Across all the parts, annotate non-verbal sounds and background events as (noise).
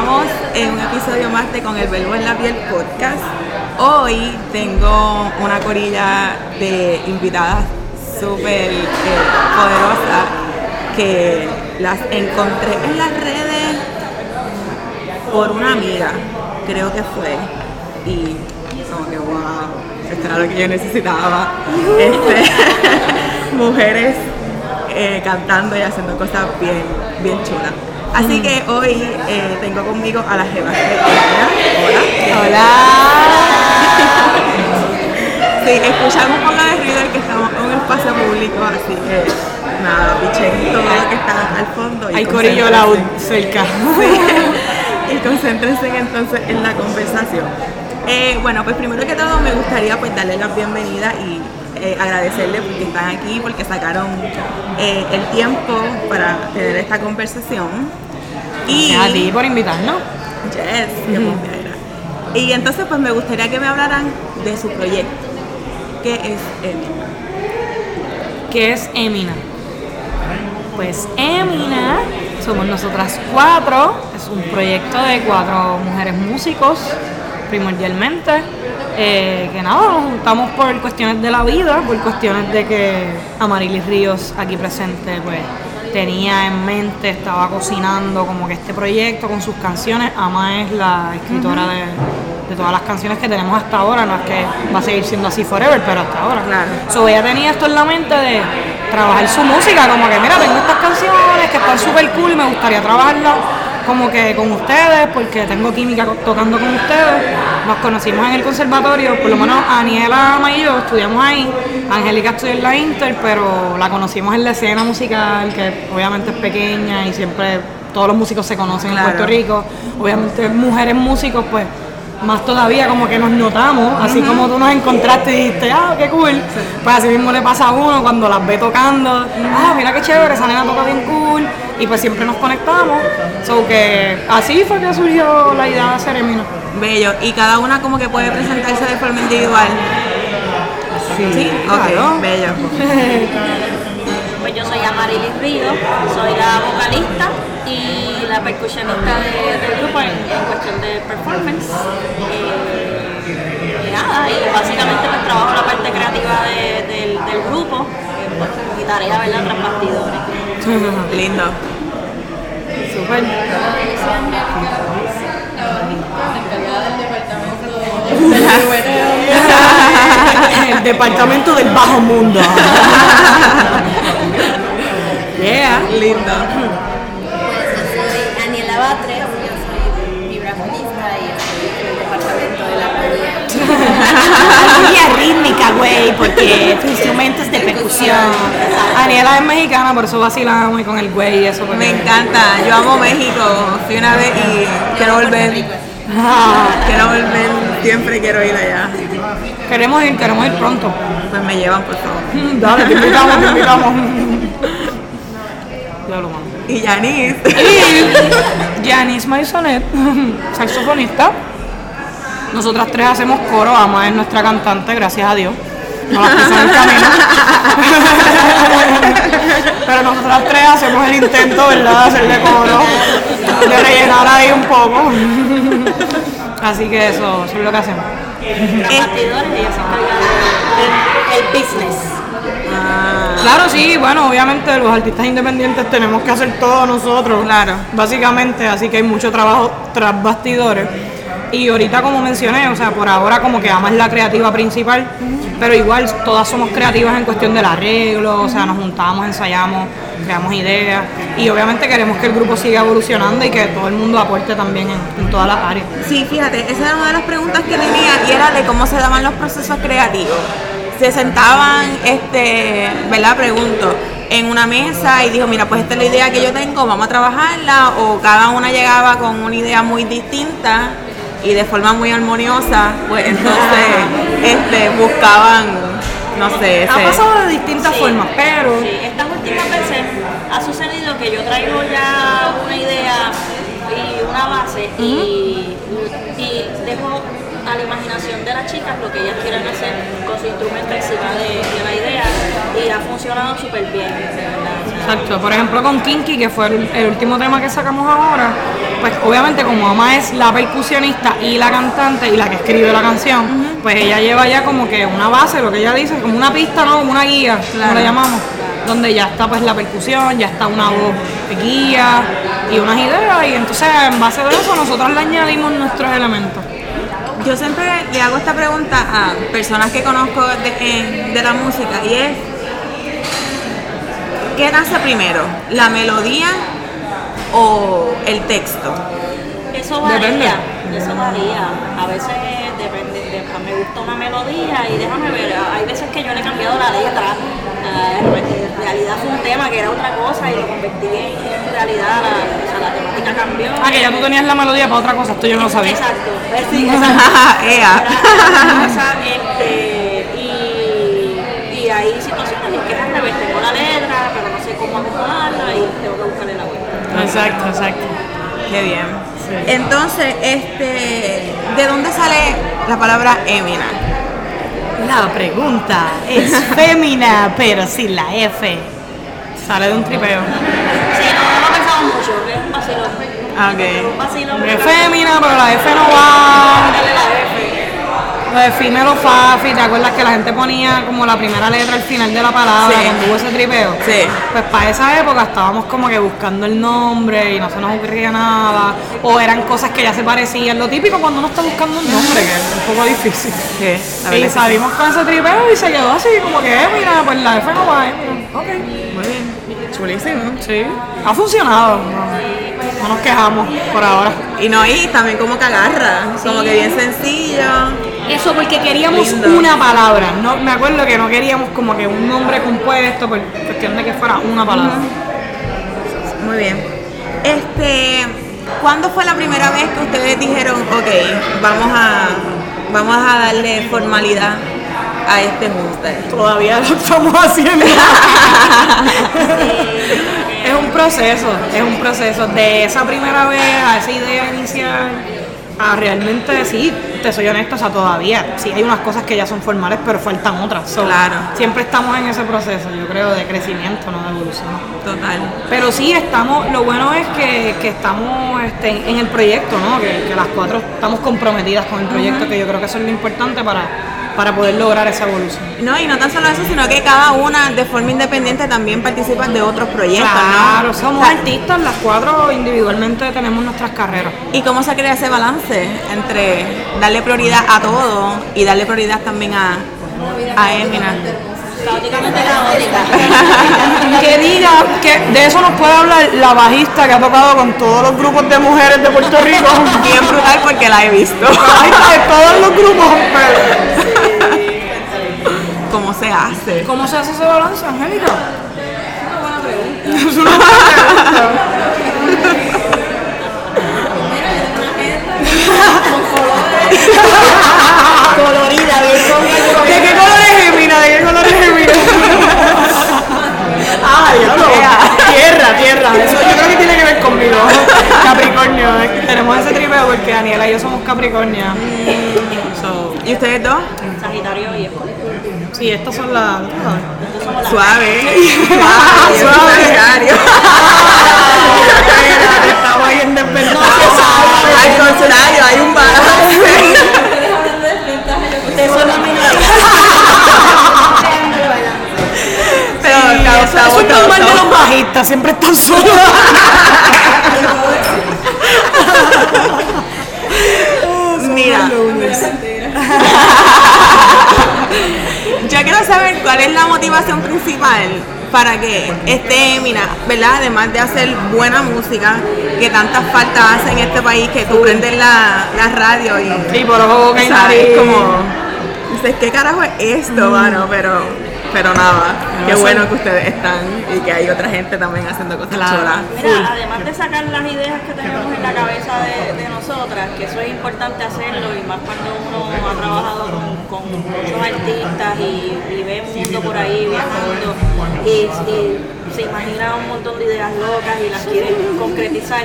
Estamos en un episodio más de Con el Verbo en la Piel podcast. Hoy tengo una corilla de invitadas súper eh, poderosas que las encontré en las redes por una amiga, creo que fue. Y como que wow, esto era lo que yo necesitaba. (laughs) Este, (laughs) mujeres eh, cantando y haciendo cosas bien, bien chulas. Así que hoy eh, tengo conmigo a la Jeva. Hola. Hola. (laughs) Sí, escuchan un poco de ruido que estamos en un espacio público, así que nada, pichen todo lo que está al fondo. y Hay corillo loud cerca. (laughs) y concéntrense entonces en la conversación. Eh, bueno, pues primero que todo me gustaría pues darle la bienvenida y eh, agradecerles porque están aquí, porque sacaron eh, el tiempo para tener esta conversación. Y a ti por invitarnos. Yes, qué. Y entonces pues me gustaría que me hablaran de su proyecto. ¿Qué es Emina? ¿Qué es Emina? Pues Emina, somos nosotras cuatro, es un proyecto de cuatro mujeres músicos, primordialmente, eh, que nada, nos juntamos por cuestiones de la vida, por cuestiones de que Amarilis Ríos, aquí presente, pues tenía en mente, estaba cocinando como que este proyecto con sus canciones. Ama es la escritora de, de todas las canciones que tenemos hasta ahora, no es que va a seguir siendo así forever, pero hasta ahora. Claro. So, ella tenía esto en la mente de trabajar su música, como que mira, tengo estas canciones que están súper cool y me gustaría trabajarlas como que con ustedes, porque tengo química tocando con ustedes. Nos conocimos en el conservatorio, por lo menos Aniela Ama y yo estudiamos ahí. Angélica estudió en la Inter, pero la conocimos en la escena musical, que obviamente es pequeña y siempre todos los músicos se conocen Claro. en Puerto Rico. Obviamente mujeres músicos, pues más todavía como que nos notamos, así como tú nos encontraste y dijiste, ah, qué cool. Pues así mismo le pasa a uno cuando las ve tocando, ah, mira qué chévere, esa nena toca bien cool, y pues siempre nos conectamos. So que así fue que surgió la idea de hacer Emina. Bello. Y cada una como que puede presentarse de forma individual. Sí, claro. ok, bello. (laughs) Pues yo soy Amarilis Ríos, soy la vocalista y la percusionista de- del grupo en, en cuestión de performance. Eh, y nada, y básicamente pues trabajo la parte creativa de- del, del grupo, eh, pues, tarea, ¿verdad?, tras bastidores. (laughs) Lindo. Súper. (laughs) el departamento del bajo mundo. (laughs) yeah. Lindo. Rítmica, güey, porque tu instrumento es de percusión. Aniela es mexicana, por eso vacilamos y con el güey y eso. porque- Me encanta. Yo amo México. Fui una vez y quiero volver. (laughs) Quiero volver. Siempre quiero ir allá. queremos ir, queremos ir pronto. Pues me llevan, por favor. (laughs) Dale, te invitamos, te invitamos. Ya lo mando. Y Yanis. Y Janice Maisonet, (laughs) saxofonista. Nosotras tres hacemos coro, Ama es nuestra cantante, gracias a Dios. No la puso en el camino. (laughs) Pero nosotras tres hacemos el intento, ¿verdad? De hacerle coro, de rellenar ahí un poco. (laughs) Así que eso, eso es lo que hacemos. El business. Claro, sí, bueno, obviamente los artistas independientes tenemos que hacer todo nosotros. Claro. Básicamente, así que hay mucho trabajo tras bastidores. Y ahorita, como mencioné, o sea, por ahora como que Ama es la creativa principal, pero igual todas somos creativas en cuestión del arreglo, o sea, nos juntamos, ensayamos, creamos ideas y obviamente queremos que el grupo siga evolucionando y que todo el mundo aporte también en, en todas las áreas. Sí, fíjate, esa era una de las preguntas que tenía y era de cómo se daban los procesos creativos. Se sentaban, este, ¿verdad? Pregunto, en una mesa y dijo, mira, pues esta es la idea que yo tengo, vamos a trabajarla, o cada una llegaba con una idea muy distinta y de forma muy armoniosa, pues entonces este, buscaban, no sé, Ha pasado de distintas formas, pero Sí, estas últimas veces ha sucedido que yo traigo ya una idea y una base y, y dejo a la imaginación de las chicas lo que ellas quieran hacer con su instrumento encima de, de la idea y ha funcionado súper bien, de verdad. Exacto, por ejemplo con Kinky, que fue el, el último tema que sacamos ahora, pues obviamente como Ama es la percusionista y la cantante y la que escribe la canción, pues ella lleva ya como que una base, lo que ella dice, como una pista, ¿no? Como una guía, Claro. como la llamamos, donde ya está pues la percusión, ya está una voz de guía y unas ideas y entonces en base de eso nosotros le añadimos nuestros elementos. Yo siempre le hago esta pregunta a personas que conozco de la música y es, ¿qué nace primero? ¿La melodía o el texto? Eso varía, Depende. eso varía. A veces depende, de- me gusta una melodía y déjame ver, hay veces que yo le he cambiado la letra. Ah, en realidad fue un tema que era otra cosa y lo convertí en, realidad, la, o sea, la temática cambió. Ah, que ya tú tenías la melodía para otra cosa, esto yo no lo sabía. Exacto, pues sí, (laughs) exacto. Ea. Era este, y, y hay situaciones en que al revés, tengo la letra, pero no sé cómo y tengo que buscarle la vuelta. Exacto, exacto. Qué bien. Entonces, este, ¿de dónde sale la palabra Emina? La pregunta es (laughs) fémina, pero sin la F. Sale de un tripeo. Sí, no, no lo he pensado mucho, es un vacilón. Ah, Ok. Un vacilón. Es fémina, pero la F no va. Dale la F. Lo de Fimelo Fafi, ¿te acuerdas que la gente ponía como la primera letra al final de la palabra Sí. cuando hubo ese tripeo? Sí. Pues para esa época estábamos como que buscando el nombre y no se nos ocurría nada. O eran cosas que ya se parecían. Lo típico cuando uno está buscando un nombre, que es un poco difícil. Sí, la Y sí. salimos con ese tripeo y se quedó así, como que, eh, mira, pues la F no va, eh, ok. Muy bien. Chulísimo. Sí. Ha funcionado. No, no nos quejamos por ahora. Y no, y también como que agarra, como que bien sencillo. Eso porque queríamos una palabra. No, me acuerdo que no queríamos como que un nombre compuesto por cuestión de que fuera una palabra. Muy bien. Este, ¿cuándo fue la primera vez que ustedes dijeron, ok, vamos a, vamos a darle formalidad a este Munster? Todavía lo estamos haciendo. (laughs) es un proceso, es un proceso. De esa primera vez a esa idea inicial, a realmente sí, te soy honesta, o sea, todavía sí hay unas cosas que ya son formales, pero faltan otras. So, Claro. Siempre estamos en ese proceso, yo creo, de crecimiento, no de evolución. Total. Pero sí, estamos, lo bueno es que, que estamos este, en el proyecto, ¿no? Que, que las cuatro estamos comprometidas con el proyecto, que yo creo que eso es lo importante para, para poder lograr esa evolución. No, y no tan solo eso, sino que cada una de forma independiente también participa de otros proyectos, Claro, ¿no? somos O sea, artistas, las cuatro individualmente tenemos nuestras carreras. ¿Y cómo se crea ese balance entre darle prioridad a todo y darle prioridad también a, a Emina? (laughs) Que diga que de eso nos puede hablar la bajista que ha tocado con todos los grupos de mujeres de Puerto Rico. (laughs) Bien brutal porque la he visto. Ay, de todos los grupos, pero- (laughs) ¿Cómo se hace? ¿Cómo se hace ese balance, Angélica? (laughs) Colorida, bien ¿De qué color es Gemina? ¿De qué color es Gemina? Ah, diablo. Tierra, tierra. Eso yo creo que tiene que ver conmigo. Capricornio. eh. Tenemos ese tripeo porque Daniela y yo somos Capricornio. So, ¿Y ustedes dos? Sagitario y Escorpio. Sí, estas son las. Suave. Ah, Suave. suave. Estamos ahí en. Al contrario, hay un. Pero es de los bajistas, siempre están solos. (laughs) Mira. Yo quiero saber cuál es la motivación principal para que esté Emina, ¿verdad? Además de hacer buena música, que tantas faltas hace en este país, que tú prendes la, la radio y Sí, por ojo, y ¿sabes? como dices, ¿qué carajo es esto, mano? Pero Pero nada, qué bueno que ustedes están y que hay otra gente también haciendo cosas Claro. chulas. Mira, además de sacar las ideas que tenemos en la cabeza de, de nosotras, que eso es importante hacerlo y más cuando uno ha trabajado con, con muchos artistas y, y ve el mundo por ahí viajando y, y se imagina un montón de ideas locas y las quiere concretizar,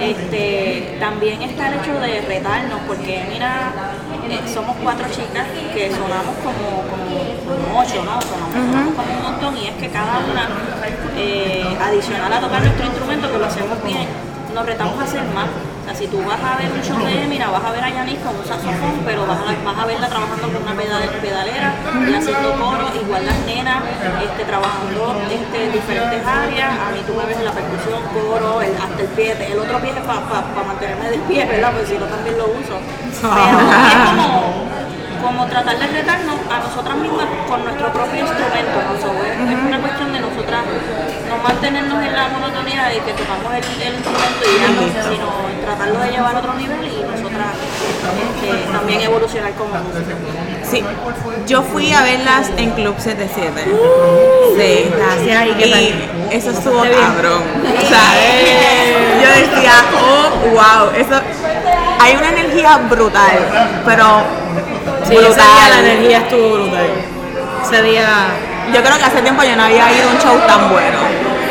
este, también está el hecho de retarnos, porque mira, eh, somos cuatro chicas que sonamos como, como, como ocho, ¿no? Sonamos, sonamos como un montón y es que cada una, eh, adicional a tocar nuestro instrumento, que lo hacemos bien, nos retamos a hacer más. Sea, si tú vas a ver un show de Emira, vas a ver a Yanis con un saxofón, pero vas a, vas a verla trabajando con una pedal- pedalera y haciendo coro, igual las nenas, este, trabajando este, diferentes áreas. A mí tú me ves en la percusión, coro, el- hasta el pie, el otro pie es para mantenerme de pie, ¿verdad? Porque si no también lo uso. Pero es como, como tratar de retarnos a nosotras mismas con nuestro propio instrumento. ¿no? Nosotras no mantenernos en la monotonía de que tocamos el, el instrumento y ya, sino tratarlo de llevar a otro nivel y nosotras este, también evolucionar como música. Sí, yo fui a verlas en Club 77. Sí. Gracias, ¿y qué tal? eso estuvo cabrón. O sea, yo decía, oh, wow, eso. Hay una energía brutal, pero Sí, ese día la brutal. energía estuvo brutal. Ese día. Yo creo que hace tiempo yo no había ido a un show tan bueno.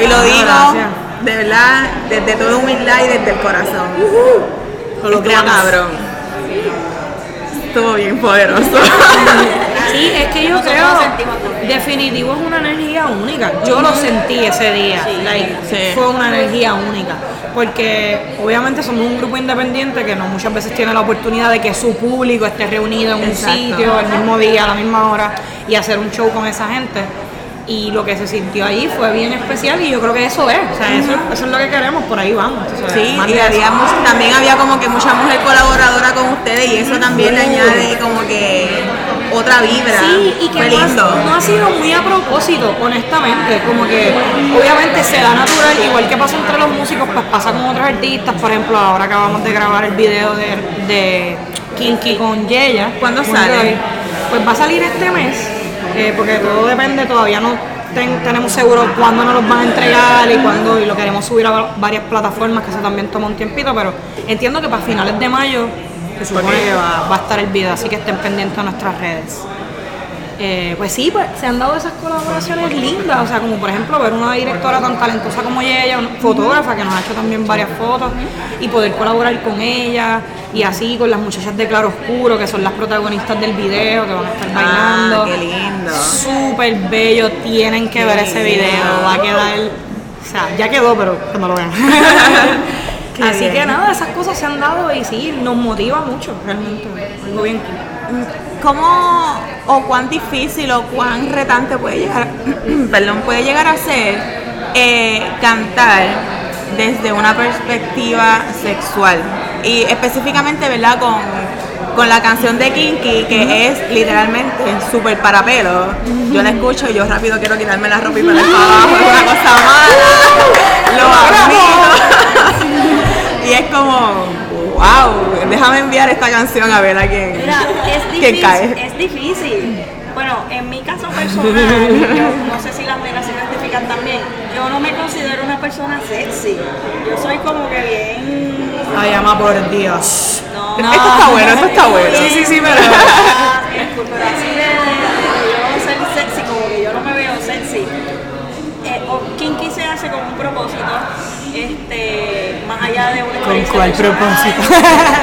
Y lo Ah, digo gracias. de verdad, desde toda humildad y desde el corazón. Con lo Estuvo creamos. cabrón. Estuvo bien poderoso. (laughs) Sí, es que yo Nosotros creo, definitivo es una energía única. Yo lo sentí ese día, like, Sí. fue una energía única. Porque obviamente somos un grupo independiente que no muchas veces tiene la oportunidad de que su público esté reunido en un Exacto. sitio, el mismo día, a la misma hora, y hacer un show con esa gente. Y lo que se sintió allí fue bien especial y yo creo que eso es, o sea, eso, eso es lo que queremos, por ahí vamos. Sí, y había mucho- también había como que mucha mujer colaboradora con ustedes y eso también le añade como que otra vibra. Sí, y que no ha, lindo. no ha sido muy a propósito, honestamente. Como que obviamente se da natural, igual que pasa entre los músicos, pues pasa con otros artistas. Por ejemplo, ahora acabamos de grabar el video de, de Kinky con Yeya. ¿Cuándo sale? Pues va a salir este mes, eh, porque todo depende, todavía no ten- tenemos seguro cuándo nos los van a entregar y cuándo, y lo queremos subir a va- varias plataformas, que eso también toma un tiempito, pero entiendo que para finales de mayo se supone que va, va a estar el video, así que estén pendientes a nuestras redes. Eh, pues sí, pues se han dado esas colaboraciones lindas, o sea, como por ejemplo ver una directora tan talentosa como ella, una fotógrafa que nos ha hecho también varias fotos, y poder colaborar con ella, y así con las muchachas de Claro Oscuro, que son las protagonistas del video, que van a estar bailando. Ah, qué lindo. Súper bello, tienen que ver ese video, va a quedar, o sea, ya quedó, pero cuando lo vean. (laughs) Qué Así bien. que nada, esas cosas se han dado y sí, nos motiva mucho, realmente, algo bien cool. ¿Cómo o cuán difícil o cuán retante puede llegar, (clears throat) perdón, puede llegar a ser eh, cantar desde una perspectiva sexual? Y específicamente, ¿verdad? Con, con la canción de Kinky, que es literalmente súper para pelo. Yo la escucho y yo rápido quiero quitarme la ropa y poner para abajo, es una cosa mala. Lo admito. Y es como, wow, déjame enviar esta canción a ver a quién, Mira, es (laughs) quién difícil, cae. es difícil. Bueno, en mi caso personal, (laughs) yo no sé si las nenas se identifican también, yo no me considero una persona sexy. Yo soy como que bien... Ay, ama por Dios. No, Esto está bueno, esto está bueno. Sí, (laughs) sí, sí, pero- así de, de yo ser sexy, como que yo no me veo sexy. Eh, o kinky se hace con un propósito, este, más allá de una experiencia cuál propósito?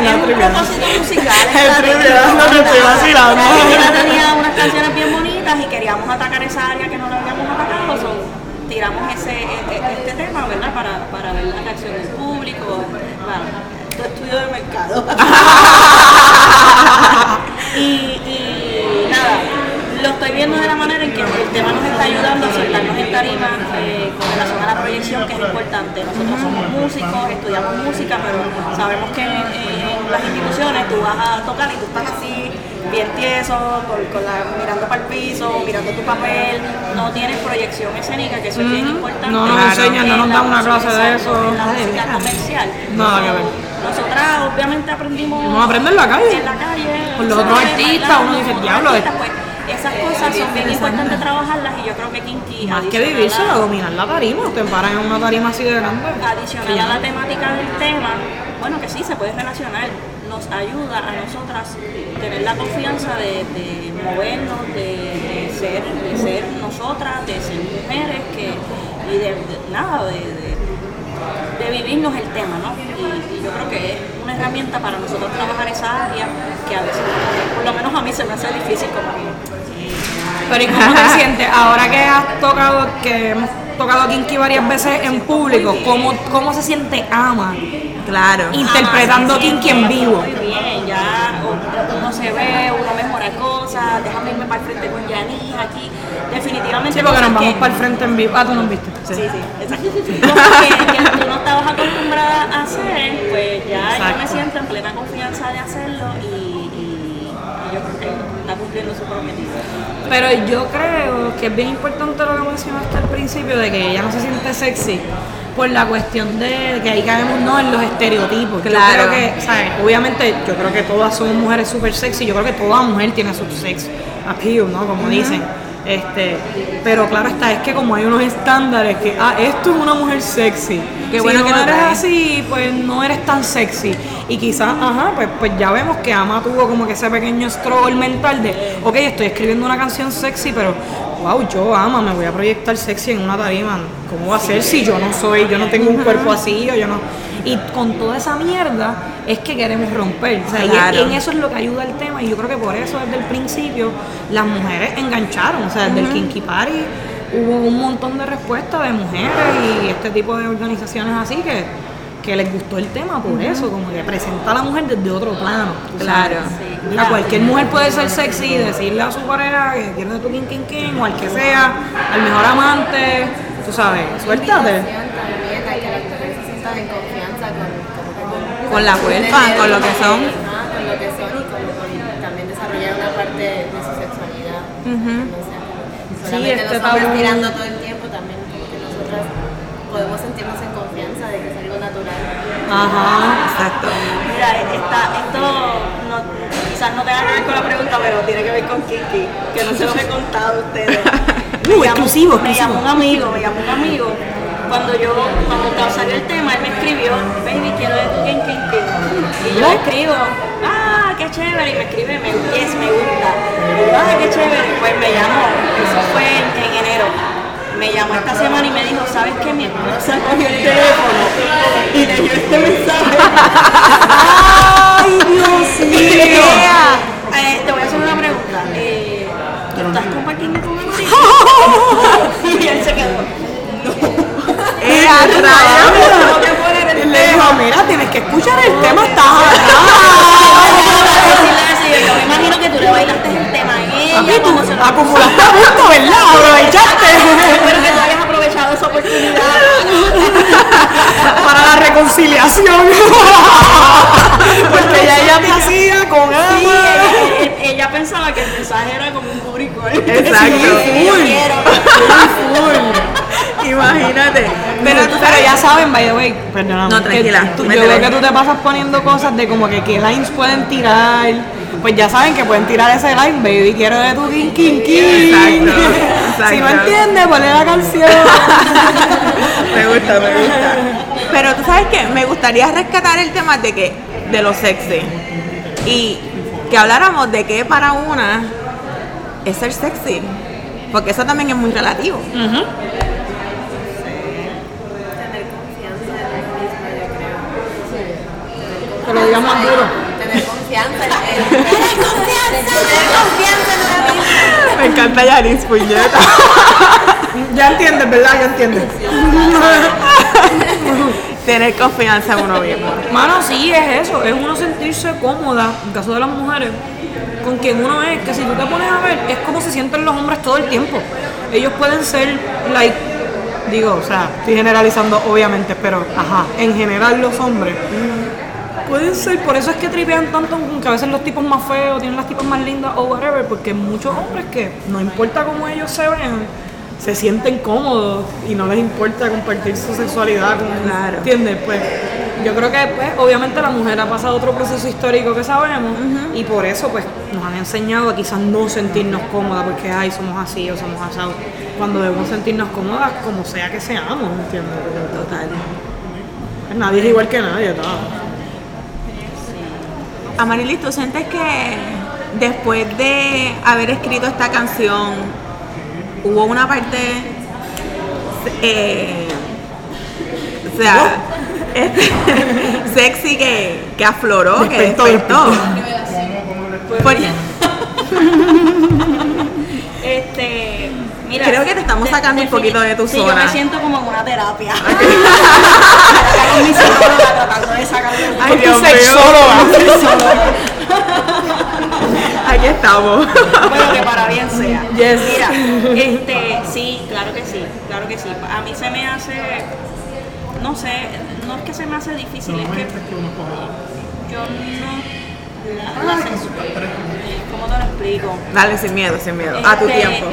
No, (laughs) un propósito musical. (laughs) No te estoy vacilando. (laughs) La nena tenía unas canciones bien bonitas y queríamos atacar esa área que no la habíamos atacado. so, tiramos ese, e- e- este tema, ¿verdad? Para, para ver la reacción del público. Bueno, tu estudio de mercado. y, y nada, lo estoy viendo de la manera en que el tema nos está ayudando a soltarnos en tarima eh, con relación a la proyección, que es importante. Nosotros somos músicos, estudiamos música, pero sabemos que en, en las instituciones tú vas a tocar y tú estás así, bien tieso, con, con la, mirando para el piso, mirando tu papel, no tienes proyección escénica, que eso es bien importante. No nos enseñan, no nos dan una clase de eso. En la música (laughs) comercial. Nada que ver. Nosotras obviamente aprendimos Uno aprende en la calle. en la calle Con los otros artistas, uno dice, "Diablo, artistas", es- pues, esas cosas son bien importantes trabajarlas y yo creo que Kinky Más que vivirse, a- a dominar la tarima. Te paran en una tarima así de grande. adicional a la temática del tema, bueno, que sí, se puede relacionar, nos ayuda a nosotras tener la confianza de, de movernos, de, de ser, de ser nosotras, de ser mujeres, que, y de, de- nada, de, de- de vivirnos el tema, ¿no? Y, y yo creo que es una herramienta para nosotros trabajar esa área que a veces, por lo menos a mí se me hace difícil como Pero ¿y cómo te sientes ahora que has tocado, que hemos tocado Kinky varias veces en público? ¿Cómo, cómo se siente Ama Claro. interpretando Ah, sí, Kinky en vivo? Muy bien, ya uno se ve, uno mejora cosas, déjame irme para el frente con Yanis aquí. Definitivamente. Sí, porque nos vamos que- para el frente en vivo. Ah, tú nos viste. Sí, sí, exacto. (laughs) Cosas que, que tú no estabas acostumbrada a hacer, pues ya yo me siento en plena confianza de hacerlo y- cumpliendo su cometido. Pero yo creo que es bien importante lo que mencionaste al principio de que ella no se siente sexy por la cuestión de que ahí caemos no en los estereotipos. Claro. Yo creo que, ¿sabes? Obviamente, yo creo que todas somos mujeres súper sexy. Yo creo que toda mujer tiene su sex appeal, ¿no? Como dicen. Este, pero claro está, es que como hay unos estándares que, ah, esto es una mujer sexy. Qué si bueno no que lo eres así, pues no eres tan sexy. Y quizás, ajá, pues, pues ya vemos que Ama tuvo como que ese pequeño struggle mental de, ok, estoy escribiendo una canción sexy, pero wow, yo Ama, me voy a proyectar sexy en una tarima. ¿Cómo va a ser si yo no soy, yo no tengo un cuerpo así o yo no? Y con toda esa mierda es que queremos romper. O sea, y- Claro. y en eso es lo que ayuda el tema. Y yo creo que por eso desde el principio las mujeres engancharon. O sea, desde el Kinky Party hubo un montón de respuestas de mujeres y este tipo de organizaciones así que, que les gustó el tema por eso, como que presenta a la mujer desde otro plano. Claro. Sí. Mira, cualquier mujer puede ser sexy y decirle a su pareja que quiere de tu kin kin kin o al que sea, al mejor amante, tú sabes, suéltate. también a que las mujeres se sientan en confianza con, como que con, la cuerpa, con lo que son. Con lo que son y con, con también desarrollar una parte de su sexualidad. Solamente este los hombres tabú. tirando todo el tiempo, también como que nosotras podemos sentirnos en confianza de que es algo natural. Ajá. Exacto. Mira, esta, esto no, quizás no tenga que ver con la pregunta, pero tiene que ver con Kiki, que no se los he contado a ustedes. Uh, (laughs) Me llamó- exclusivo, Me llamó un amigo, me llamó un amigo. Cuando yo, cuando salió el tema, él me escribió, baby, quiero de King King King. Y yo le escribo, ah, qué chévere, y me escribe, me, yes, me gusta. Ah, qué chévere. Pues me llamó, eso fue en, en enero. Me llamó esta semana y me dijo, ¿sabes qué? Mi esposa cogió el teléfono y leyó este mensaje. ¡Ay, Dios (laughs) mío! Eh, te voy a hacer una pregunta. Eh, ¿Estás compartiendo con amigo? (laughs) y él se quedó. ¡Eh, a Tengo rayos! que poner el Y le dijo, mira, tienes que escuchar el tema, estás yo me imagino que tú le bailaste el tema a ella. lo- acumulaste puntos, ¿verdad? Aprovechaste Espero que tú hayas aprovechado esa oportunidad. (laughs) para la reconciliación. (laughs) Porque ya ella te hacía con ella- ella pensaba que el mensaje era como un público. Exacto. Yo quiero. Imagínate. Pero, ya saben, by the way, perdóname. No, tranquila, tú- yo veo que tú te pasas poniendo cosas de como que qué lines pueden tirar. Pues ya saben que pueden tirar ese line, baby, quiero de tu king king king. Exacto, exacto. Si no entiendes, ponle la canción. (laughs) Me gusta, me gusta. Pero tú sabes que me gustaría rescatar el tema de que de lo sexy y que habláramos de que para una es ser sexy, porque eso también es muy relativo en uno mismo, yo creo. Que lo digas más duro. Tener confianza en en- Tener confianza. Tener confianza en uno mismo. Me encanta Yaris, puñeta. Ya entiendes, ¿verdad? Ya entiendes. Tener confianza en uno mismo. Mano, sí, es eso, es uno sentirse cómoda, en caso de las mujeres, con quien uno es, que si tú te pones a ver, es como se sienten los hombres todo el tiempo. Ellos pueden ser, like, digo, o sea, estoy generalizando obviamente, pero, ajá, en general los hombres pueden ser, por eso es que tripean tanto, que a veces los tipos más feos tienen las tipas más lindas o whatever, porque muchos hombres que no importa cómo ellos se vean, se sienten cómodos y no les importa compartir su sexualidad con, Claro. ¿entiendes? Pues Yo creo que pues, obviamente la mujer ha pasado otro proceso histórico que sabemos y por eso pues nos han enseñado a quizás no sentirnos cómodas porque ay somos así o somos asados. Cuando debemos sentirnos cómodas como sea que seamos, ¿entiendes? Total. Pues nadie es igual que nadie, tal. Amarilis, ¿tú sientes que después de haber escrito esta canción hubo una parte eh, o sea este, (laughs) sexy que, que afloró, que Despertó, despertó? (laughs) Este, mira, Creo que te estamos sacando un poquito de tu sí, yo zona. me siento como en una terapia. (laughs) Con mi psicóloga tratando de sacarme un Ay, Dios. (laughs) Aquí estamos. Bueno, que para bien sea. Yes. Mira, este, sí, claro que sí, claro que sí. A mí se me hace, no sé, no es que se me hace difícil, es que yo no, la, la censura, ¿cómo te lo explico? Dale, sin miedo, sin miedo. A tu Este, tiempo.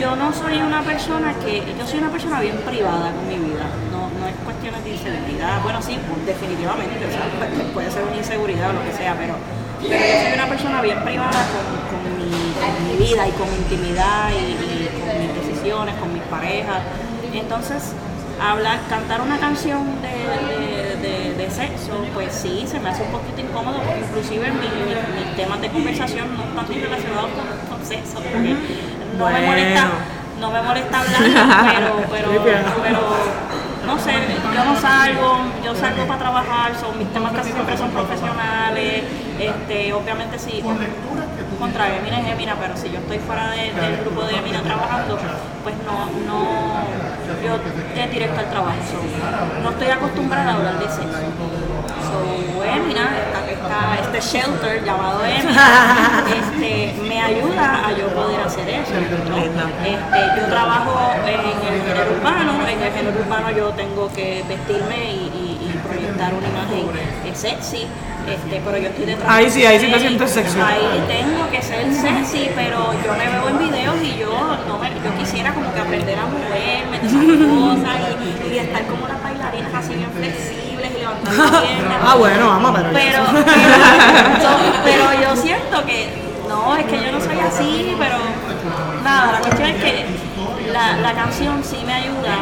Yo no soy una persona que, yo soy una persona bien privada con mi vida, no, no es cuestiones de inseguridad, bueno sí, pues, definitivamente, o sea, (laughs) puede- puede ser una inseguridad o lo que sea, pero, pero yo soy una persona bien privada con, con mi, mi vida y con mi intimidad y, con mis decisiones, con mis parejas, entonces hablar, cantar una canción de, de- sexo, pues sí, se me hace un poquito incómodo, porque inclusive mi- mi- mis temas de conversación no están relacionados con, no me molesta, no me molesta hablar, pero, (laughs) pero, pero no. sé, yo no salgo, yo salgo para trabajar, son mis temas casi siempre son profesionales, este, obviamente sí, contra Emina es Emina, pero si yo estoy fuera de- del grupo de Emina trabajando, pues no, no, yo es directo al trabajo, no estoy acostumbrada a hablar de sexo. Emina, esta- esta- este shelter llamado Emina, (laughs) este, me ayuda a yo poder hacer eso. Este, yo trabajo en el género urbano, en el género urbano yo tengo que vestirme y, y- y proyectar una imagen sexy, este, pero yo estoy detrás. Ahí sí, ahí sí te sientes sexy. Ahí tengo que ser sexy, pero yo me veo en videos y yo no me, yo quisiera como que aprender a moverme esas cosas y, y estar como las bailarinas así bien flexibles y pierna. (laughs) Ah, bueno, vamos, pero. Pero, (laughs) pero, yo- pero yo siento que no, es que yo no soy así, pero nada, la cuestión es que la, la canción sí me ayuda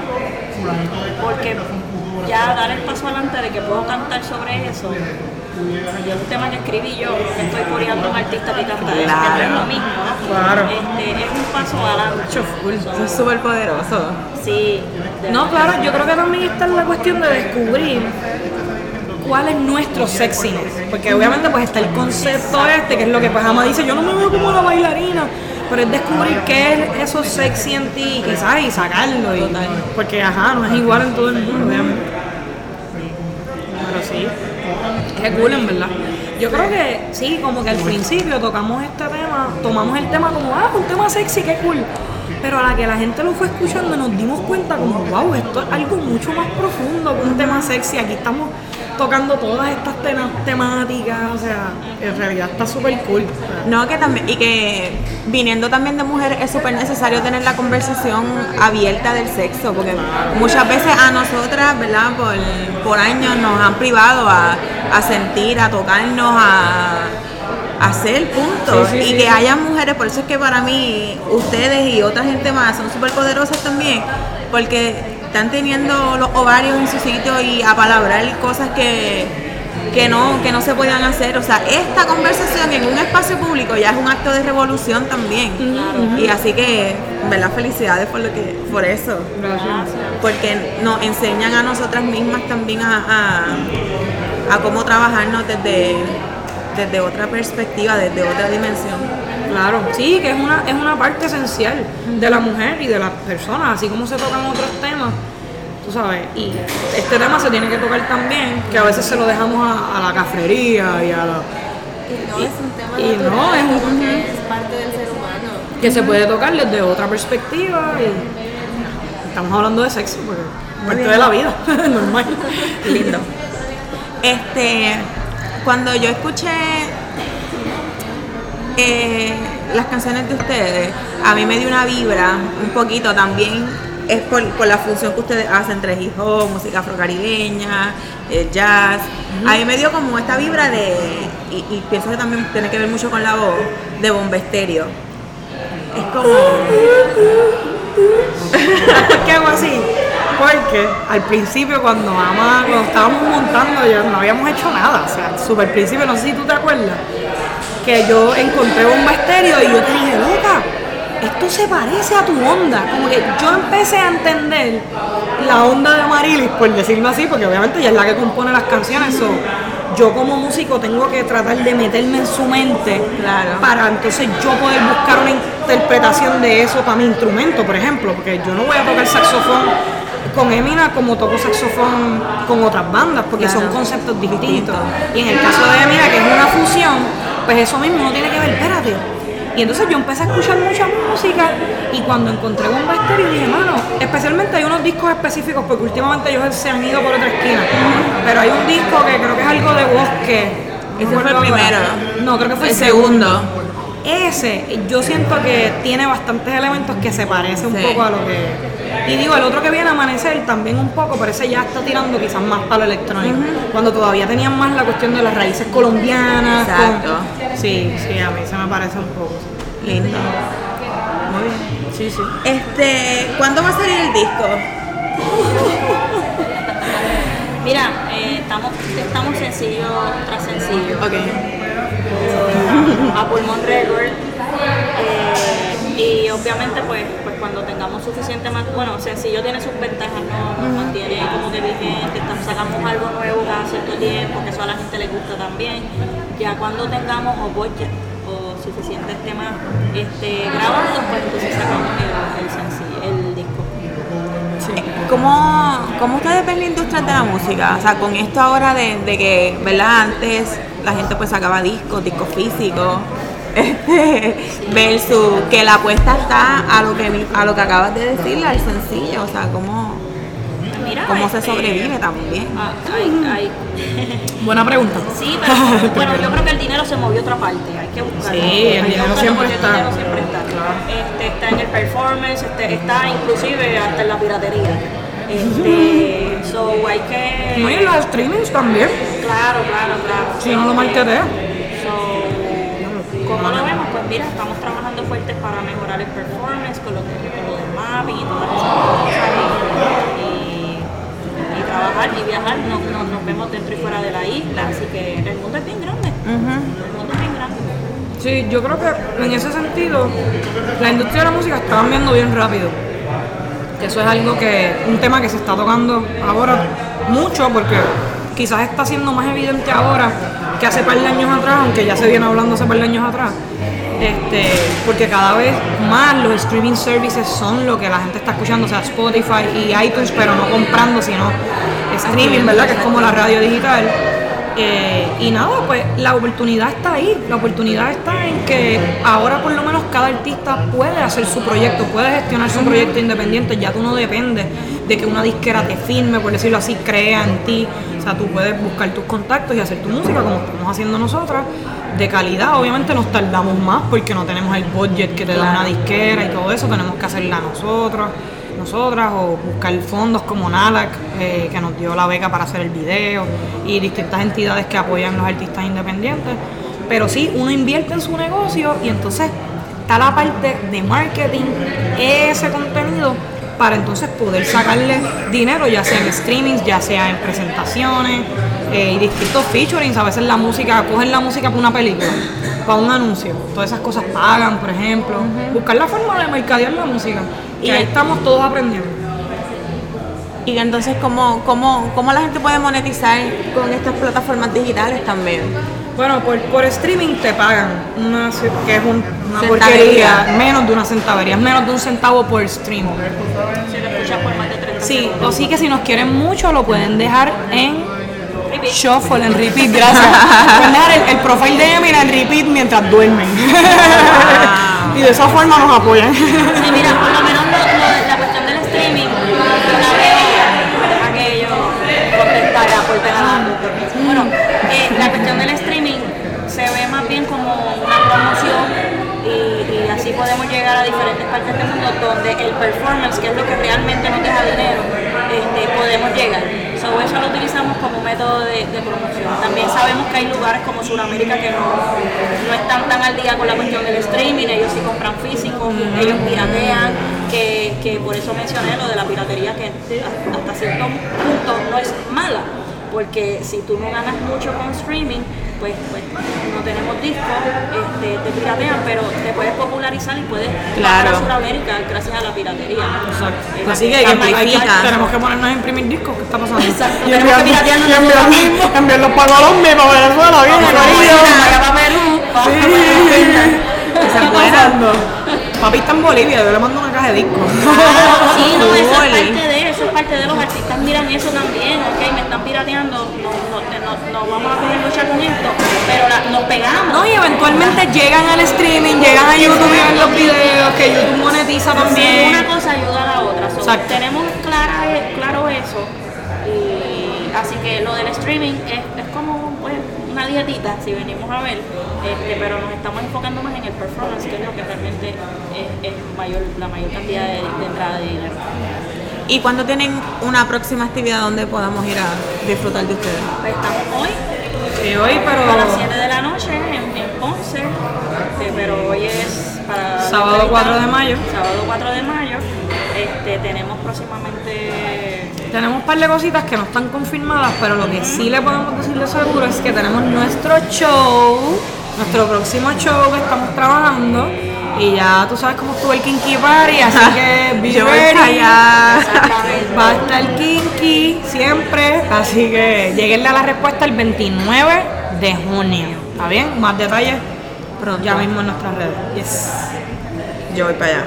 porque ya dar el paso adelante de que puedo cantar sobre eso. Un tema que escribí yo, que estoy coreando a un artista que canta eso, que no es lo mismo, ¿no? Claro. Este, es un paso adelante. Eso es súper poderoso. Sí. No, claro, yo creo que también está la cuestión de descubrir cuál es nuestro sexiness. Porque obviamente pues está el concepto este, que es lo que pues Ama dice, yo no me veo como una bailarina. Pero es descubrir qué es eso sexy en ti, quizás, y sacarlo. Y, porque, ajá, no es igual en todo el mundo, obviamente. Pero sí, qué cool en verdad. Yo creo que sí, como que al principio tocamos este tema, tomamos el tema como, ah, un tema sexy, qué cool. Pero a la que la gente lo fue escuchando nos dimos cuenta como, wow, esto es algo mucho más profundo que un tema sexy. Aquí estamos tocando todas estas temáticas, o sea, en realidad está súper cool. No, que también, y que viniendo también de mujeres es súper necesario tener la conversación abierta del sexo, porque muchas veces a nosotras, ¿verdad? Por años nos han privado a, a sentir, a tocarnos, a, a hacer puntos. Sí, sí, y sí, que haya mujeres, por eso es que para mí ustedes y otra gente más son súper poderosas también, porque están teniendo los ovarios en su sitio y a palabrar cosas que que no, que no se puedan hacer. O sea, esta conversación en un espacio público ya es un acto de revolución también. Y así que, verdad, felicidades por lo que, por eso. Porque nos enseñan a nosotras mismas también a, a, cómo trabajarnos desde, desde otra perspectiva, desde otra dimensión. Claro, sí, que es una, es una parte esencial de la mujer y de las personas, así como se tocan otros temas, tú sabes, y este tema se tiene que tocar también, que a veces se lo dejamos a, a la cafrería y a la... Y no es un tema y no, es un- parte del ser humano. que se puede tocar desde otra perspectiva y estamos hablando de sexo, porque es parte de la vida, (laughs) normal. (laughs) Lindo. (laughs) Este, cuando yo escuché eh, las canciones de ustedes, a mí me dio una vibra un poquito también. Es por, por la función que ustedes hacen entre hip hop, música afrocaribeña, el jazz. Ahí me dio como esta vibra de, y, y pienso que también tiene que ver mucho con la voz, de bombesterio. Es como... ¿Por (laughs) qué hago así? Porque al principio cuando, ama- cuando estábamos montando yo no habíamos hecho nada, o sea, súper principio, no sé si tú te acuerdas, que yo encontré un estéreo y yo te dije, loca, esto se parece a tu onda, como que yo empecé a entender la onda de Amarilis, por decirlo así, porque obviamente ella es la que compone las canciones, so, yo como músico tengo que tratar de meterme en su mente Claro. para entonces yo poder buscar una interpretación de eso para mi instrumento, por ejemplo, porque yo no voy a tocar saxofón con Emina como toco saxofón con otras bandas, porque Claro. son conceptos distintos. Y en el caso de Emina, que es una fusión, pues eso mismo no tiene que ver, espérate. Y entonces yo empecé a escuchar mucha música y cuando encontré Bomba Estéreo dije, mano, especialmente hay unos discos específicos, porque últimamente ellos se han ido por otra esquina, pero hay un disco que creo que es algo de bosque. Ese No fue el primero. No, creo que fue El segundo. Ese, yo siento que tiene bastantes elementos que se parece un Sí. poco a lo que. Y digo, el otro que viene a amanecer también un poco, pero ese ya está tirando quizás más para lo electrónico. Cuando todavía tenían más la cuestión de las raíces colombianas. con- Exacto. Sí, sí, a mí se me parece un poco. Lindo. Muy bien. Sí, sí. Este, ¿cuándo va a salir el disco? Mira, eh, estamos, estamos sencillo tras sencillo. Ok. A pulmón record. eh, y obviamente pues, pues cuando tengamos suficiente más, bueno, sencillo tiene sus ventajas, ¿no? nos mantiene como que vigente, sacamos algo nuevo cada cierto tiempo, que eso a la gente le gusta también. Ya cuando tengamos o budget o suficientes temas este, grabados, pues entonces sacamos el, el sencillo, el disco. ¿Cómo, ¿Cómo ustedes ven la industria de la música? O sea, con esto ahora de, de que, ¿verdad? Antes la gente pues sacaba discos, discos físicos, (laughs) este, versus que la apuesta está a lo que mi- a lo que acabas de decir, al sencillo, o sea, ¿cómo, Mira, cómo se este, sobrevive también? ah, (laughs) Buena pregunta. Sí, (laughs) pero bueno, yo creo que el dinero se movió a otra parte, hay que buscarlo. Sí, el Hay que dinero siempre porque está. El dinero siempre está. Este, está en el performance, este, está inclusive hasta en la piratería. Este, so hay que. No, y en los streamings también. Claro, claro, claro. Si no lo marketea. So, ¿Cómo lo vemos? Pues mira, estamos trabajando fuertes para mejorar el performance con lo, con lo del mapping y todas esas cosas. Y, y- y trabajar y viajar. Nos, nos- nos vemos dentro y fuera de la isla, así que el mundo es bien grande. El mundo es bien grande. Sí, yo creo que en ese sentido la industria de la música está cambiando bien rápido. Eso es algo que, un tema que se está tocando ahora mucho porque quizás está siendo más evidente ahora que hace par de años atrás, aunque ya se viene hablando hace par de años atrás. Este, porque cada vez más los streaming services son lo que la gente está escuchando, o sea, Spotify y iTunes, pero no comprando, sino streaming, ¿verdad? Que es como la radio digital. Eh, y nada, pues la oportunidad está ahí. La oportunidad está en que ahora por lo menos cada artista puede hacer su proyecto, puede gestionar su proyecto independiente. Ya tú no dependes de que una disquera te firme, por decirlo así, crea en ti. O sea, tú puedes buscar tus contactos y hacer tu música como estamos haciendo nosotras, de calidad. Obviamente nos tardamos más porque no tenemos el budget que te da una disquera y todo eso, tenemos que hacerla nosotros nosotras o buscar fondos como NALAC, eh, que nos dio la beca para hacer el video, y distintas entidades que apoyan los artistas independientes. Pero sí, uno invierte en su negocio y entonces está la parte de marketing, ese contenido, para entonces poder sacarle dinero, ya sea en streamings, ya sea en presentaciones eh, y distintos featurings. A veces la música, cogen la música para una película, para un anuncio. Todas esas cosas pagan, por ejemplo. Buscar la forma de mercadear la música. Y ahí estamos todos aprendiendo. Y entonces, ¿cómo, cómo, ¿cómo la gente puede monetizar con estas plataformas digitales también? Bueno, por, por streaming te pagan, una, que es un- una Centavería. porquería, menos de una centavería, es menos de un centavo por stream. Si lo escuchas por más de 30 Sí, o sí que si nos quieren mucho lo pueden dejar en Repeat. shuffle, en repeat, gracias. pueden dejar el, el profile de Emina en repeat mientras duermen. (laughs) y de esa forma nos apoyan. Sí, mira, por lo menos donde el performance, que es lo que realmente nos deja dinero, este, podemos llegar. So, eso lo utilizamos como método de, de promoción. También sabemos que hay lugares como Sudamérica que no, no están tan al día con la cuestión del streaming, ellos sí compran físico, ellos piratean, que, que por eso mencioné lo de la piratería que hasta cierto punto no es mala, porque si tú no ganas mucho con streaming, pues, pues no tenemos discos, este, te piratean, pero te puedes popularizar y puedes Claro. a Sudamérica gracias a la piratería. Exacto. Así que, tenemos que ponernos a imprimir discos. ¿Qué está pasando? Exacto, Y tenemos que piratearnos y enviar- nosotros (laughs) enviarlos para Colombia, para Venezuela, bien, para Perú, para Perú. ¿Qué está pasando? Papi está en Bolivia, yo le mando una caja de discos. Sí, no, eso es parte de parte de los artistas miran eso también, ok, me están pirateando, no, no, no, no vamos a poder luchar con esto, pero la- nos pegamos. No, y eventualmente llegan al streaming, llegan a YouTube y ven los videos, que YouTube monetiza también. una cosa ayuda a la otra. So, tenemos clara, claro eso. Y así que lo del streaming es, es como pues, una dietita, si venimos a ver, este, pero nos estamos enfocando más en el performance, que es lo que realmente es, es mayor, la mayor cantidad de, de entrada de dinero. ¿Y cuando tienen una próxima actividad donde podamos ir a disfrutar de ustedes? Pues estamos hoy Sí, hoy, pero a las 7 de la noche en, en Ponce, este, pero hoy es para... Sábado acreditados. 4 de mayo. Sábado 4 de mayo. Este, tenemos próximamente tenemos un par de cositas que no están confirmadas, pero lo que sí le podemos decir de seguro es que tenemos nuestro show, nuestro próximo show que estamos trabajando. Y ya tú sabes cómo estuvo el Kinky Party, así que be Yo ready. allá. Va a estar Kinky siempre, así que lleguenle a la respuesta el 29 de junio. ¿Está bien? Más detalles Pronto. ya mismo en nuestras redes. Yes. Yo voy para allá.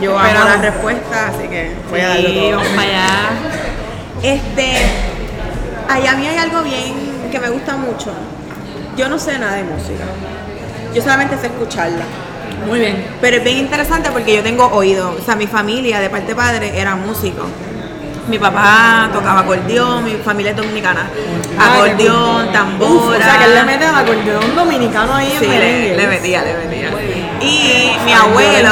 Yo amo Esperamos. la respuesta, así que voy a darlo todo. vamos para allá. Este, ay, a mí hay algo bien que me gusta mucho. Yo no sé nada de música. Yo solamente sé escucharla. Muy bien. Pero es bien interesante porque yo tengo oído. O sea, mi familia de parte padre era músico. Mi papá tocaba acordeón, mi familia es dominicana. Acordeón, tambora. Uf, o sea, que él le mete al acordeón dominicano ahí Sí, en le, le metía, le metía. Y mi abuelo,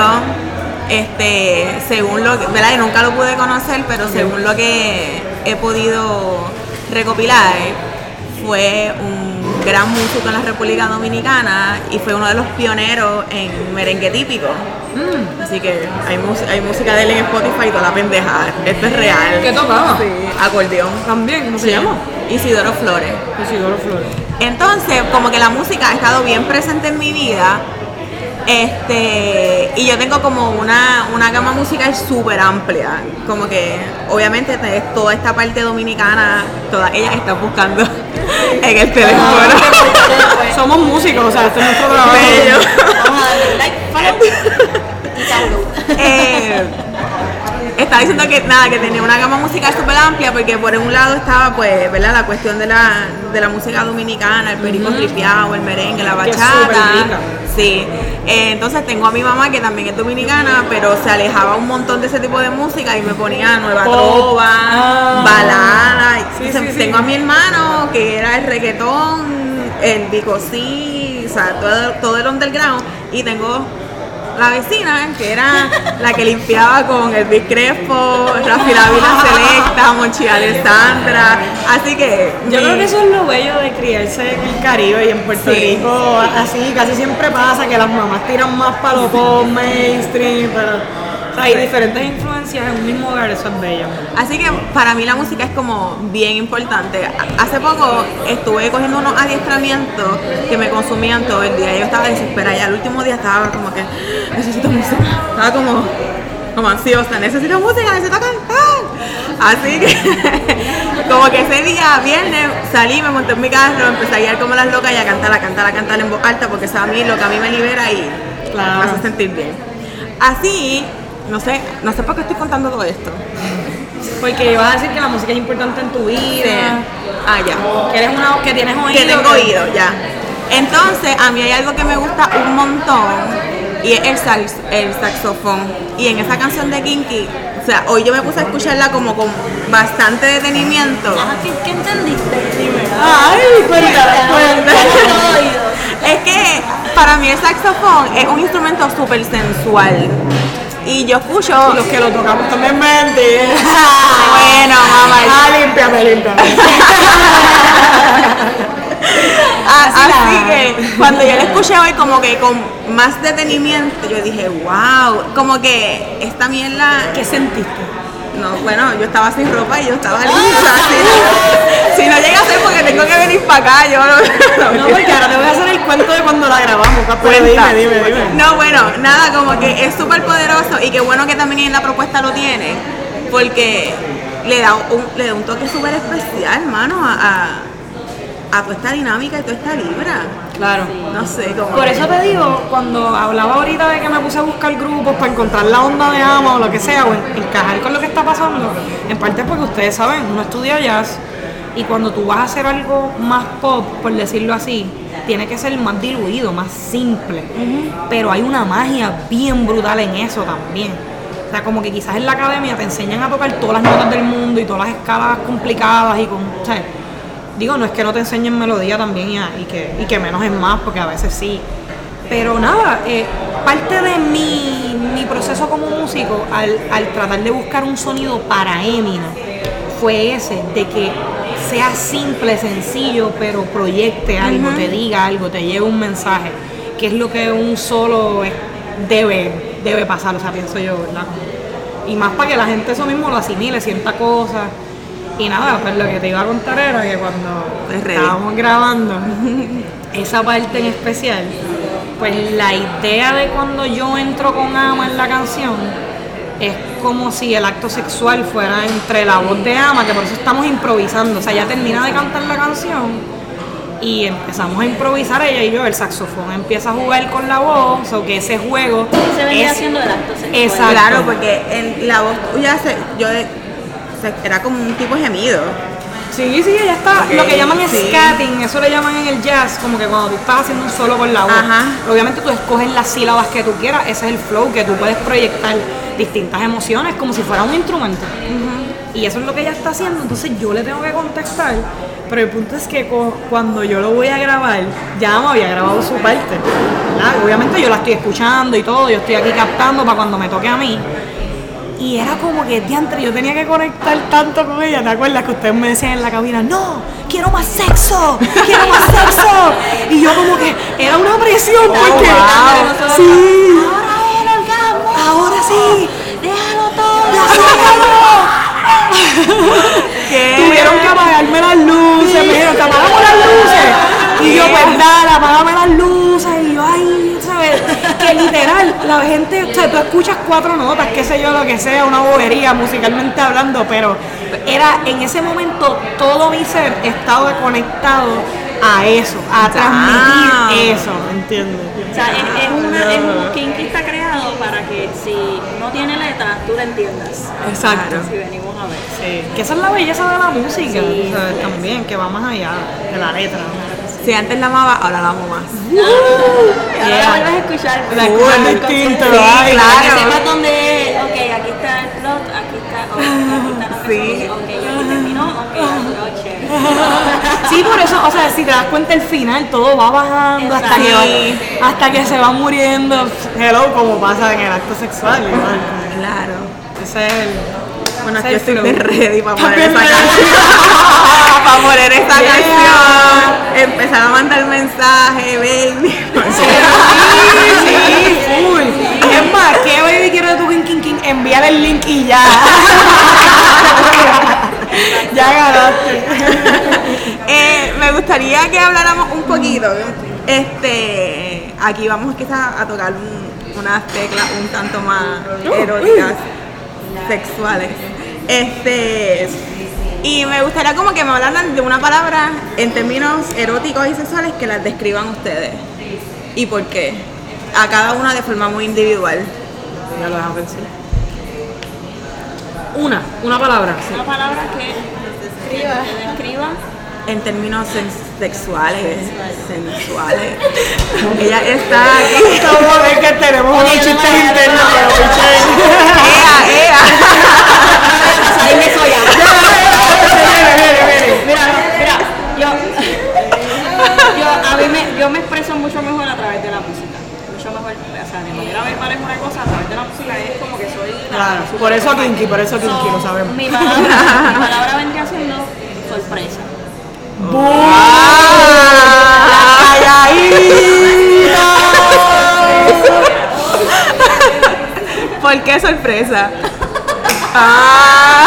este, según lo que, ¿verdad? Yo nunca lo pude conocer, pero según lo que he podido recopilar, fue un gran músico en la República Dominicana y fue uno de los pioneros en merengue típico. Así que hay música de él en Spotify y toda la pendeja. Esto es real. ¿Qué tocaba? Sí, acordeón. También, ¿cómo se Sí. llama? Isidoro Flores. Isidoro Flores. Entonces, como que la música ha estado bien presente en mi vida. Este, y yo tengo como una, una gama musical súper amplia. Como que, obviamente, te- toda esta parte dominicana, todas ellas están buscando (laughs) en el teléfono. (laughs) Somos músicos, o sea, este es nuestro trabajo. Vamos a darle like, follow y download. (laughs) Eh, estaba diciendo que nada, que tenía una gama musical súper amplia porque por un lado estaba pues, ¿verdad? La cuestión de la, de la música dominicana, el perico tripeado, el merengue, la bachata. Sí. Eh, entonces tengo a mi mamá que también es dominicana, pero se alejaba un montón de ese tipo de música y me ponía nueva trova, Ah. balada. Sí, Entonces, sí, sí. tengo a mi hermano que era el reggaetón, el bicosí, o sea, todo, todo el underground. Y tengo la vecina, que era la que limpiaba con el Big Crespo, Rafi la Vila Selecta, Monchi Alessandra. Así que. Yo mi- creo que eso es lo bello de criarse en el Caribe y en Puerto Sí. Rico. Así casi siempre pasa que las mamás tiran más para lo mainstream, pero hay diferentes influencias en un mismo hogar, eso es bello. Así que para mí la música es como bien importante. Hace poco estuve cogiendo unos adiestramientos que me consumían todo el día. Yo estaba desesperada y al último día estaba como que necesito música. Estaba como, como ansiosa, necesito música, necesito cantar. Así que (laughs) como que ese día, viernes, salí, me monté en mi carro, empecé a guiar como las locas y a cantar, a cantar, a cantar en voz alta porque eso a mí lo que a mí me libera y Claro. me hace sentir bien. Así, no sé, no sé por qué estoy contando todo esto. Porque vas a decir que la música es importante en tu vida, Ah, ya. que eres una que tienes oído. Que tengo oído, ya. Entonces, a mí hay algo que me gusta un montón y es el, sax- el saxofón. Y en esa canción de Kinky, o sea, hoy yo me puse a escucharla como con bastante detenimiento. Ajá, ¿qué, qué entendiste? Dime. Ay, cuéntame, oídos. Es que para mí el saxofón es un instrumento súper sensual. Y yo escucho. Y los que lo tocamos también mente. (laughs) bueno, mamá. Ah, límpiame, límpiame. (laughs) Ah, Así que cuando yo la escuché hoy como que con más detenimiento, yo dije, wow, como que esta mierda... ¿Qué sentiste? No, bueno, yo estaba sin ropa y yo estaba (laughs) lista. Si, si no llega a ser porque tengo que venir para acá, yo no... No, porque ahora te voy a hacer el cuento Pero Cuenta. dime, dime, dime. No, bueno, nada, como que es súper poderoso y qué bueno que también en la propuesta lo tiene, porque le da un, le da un toque súper especial, hermano, a, a, a toda esta dinámica y toda esta libra. Claro. No sé, como... Por eso te digo, cuando hablaba ahorita de que me puse a buscar grupos para encontrar la onda de ama o lo que sea, o en- encajar con lo que está pasando, en parte porque ustedes saben, uno estudia jazz y cuando tú vas a hacer algo más pop, por decirlo así, tiene que ser más diluido, más simple. Pero hay una magia bien brutal en eso también. O sea, como que quizás en la academia te enseñan a tocar todas las notas del mundo y todas las escalas complicadas y con, Digo, no es que no te enseñen melodía también y, que, y que menos es más, porque a veces sí. Pero nada, eh, parte de mi, proceso como músico al, al tratar de buscar un sonido para Eminem fue ese, de que sea simple, sencillo, pero proyecte algo, te diga algo, te lleve un mensaje, que es lo que un solo debe, debe pasar, o sea, pienso yo, ¿verdad? Y más para que la gente eso mismo lo asimile, sienta cosas. Y nada, pues lo que te iba a contar era que cuando ready. estábamos grabando (laughs) esa parte en especial, pues la idea de cuando yo entro con Ama en la canción es como si el acto sexual fuera entre la voz de Ama, que por eso estamos improvisando. O sea, ya termina de cantar la canción y empezamos a improvisar ella y yo, el saxofón empieza a jugar con la voz, o que ese juego Se venía es- haciendo el acto sexual. Exacto. Claro, porque en la voz tuya se, yo de- se- era como un tipo gemido. Sí, sí, ya está. Lo que llaman sí. scatting, eso le llaman en el jazz, como que cuando tú estás haciendo un solo con la voz. Ajá. Obviamente tú escoges las sílabas que tú quieras, ese es el flow, que tú puedes proyectar distintas emociones como si fuera un instrumento. Y eso es lo que ella está haciendo, entonces yo le tengo que contestar. Pero el punto es que cu- cuando yo lo voy a grabar, ya me había grabado su parte. ¿verdad? Obviamente yo la estoy escuchando y todo, yo estoy aquí captando para cuando me toque a mí. Y era como que, diantre, yo tenía que conectar tanto con ella. ¿Te acuerdas que ustedes me decían en la cabina, no, quiero más sexo, quiero más sexo? Y yo como que era una presión porque... wow. Sí, sí, Déjalo todo. (laughs) ¿Qué? tuvieron que apagarme las luces, me dijeron, te apagamos las luces. Y yo, pues dale, apágame las luces. Y yo, ay, ¿sabes? Que literal, la gente, o sea, tú escuchas cuatro notas, qué sé yo, lo que sea, una bobería musicalmente hablando, pero era en ese momento todo mi ser estaba conectado a eso, a transmitir Ah. eso, ¿entiendes? O sea, es, es una, es un Kinky está creado para que si no tiene letra, tú la entiendas. Exacto. Si venimos a ver. Sí, que esa es la belleza de la música, ¿sabes? También, que va más allá de la letra. Si antes la amaba, ahora la amo más. (laughs) Ahora la vuelves a escuchar. La escuchas distinto, ay, para Que claro. sepas dónde, ok, aquí está el plot, aquí está, ok, aquí está la (laughs) Sí. (laughs) Sí, por eso, o sea, si te das cuenta el final, todo va bajando hasta que, va- hasta que se va muriendo. Hello, como pasa en el acto sexual. igual. Claro. Ese es el. Bueno, es el estoy flow. ready para poner esa canción. (laughs) para poner esa Yeah. canción. Empezar a mandar mensajes, baby. Sí, sí, full. Es más, ¿qué baby quiero de tu King King King? Envíale el link y ya. (laughs) (laughs) ya ganaste. (laughs) Eh, me gustaría que habláramos un poquito. Este, aquí vamos quizás a tocar un- unas teclas un tanto más eróticas, sexuales. Este, y me gustaría como que me hablaran de una palabra en términos eróticos y sexuales que las describan ustedes. ¿Y por qué? A cada una de forma muy individual. Ya lo pensar. Una, una palabra. Una palabra que describa, que describa En términos sen- sexuales, sensuales. Ella está aquí. Estamos a ver que tenemos unos chistes internos, pero. ¡Ea, ea! Ahí eso ya. Mire, mire, mire. Mira, mira, yo, yo, a mí me, yo me expreso mucho mejor a través de la música. Mucho mejor, o sea, de manera verbal es una cosa, a través de la música es como Por eso Kinky, por eso Kinky, So, lo sabemos. Mi palabra, (laughs) mi palabra vendría siendo sorpresa. ¿Por qué sorpresa? Ah.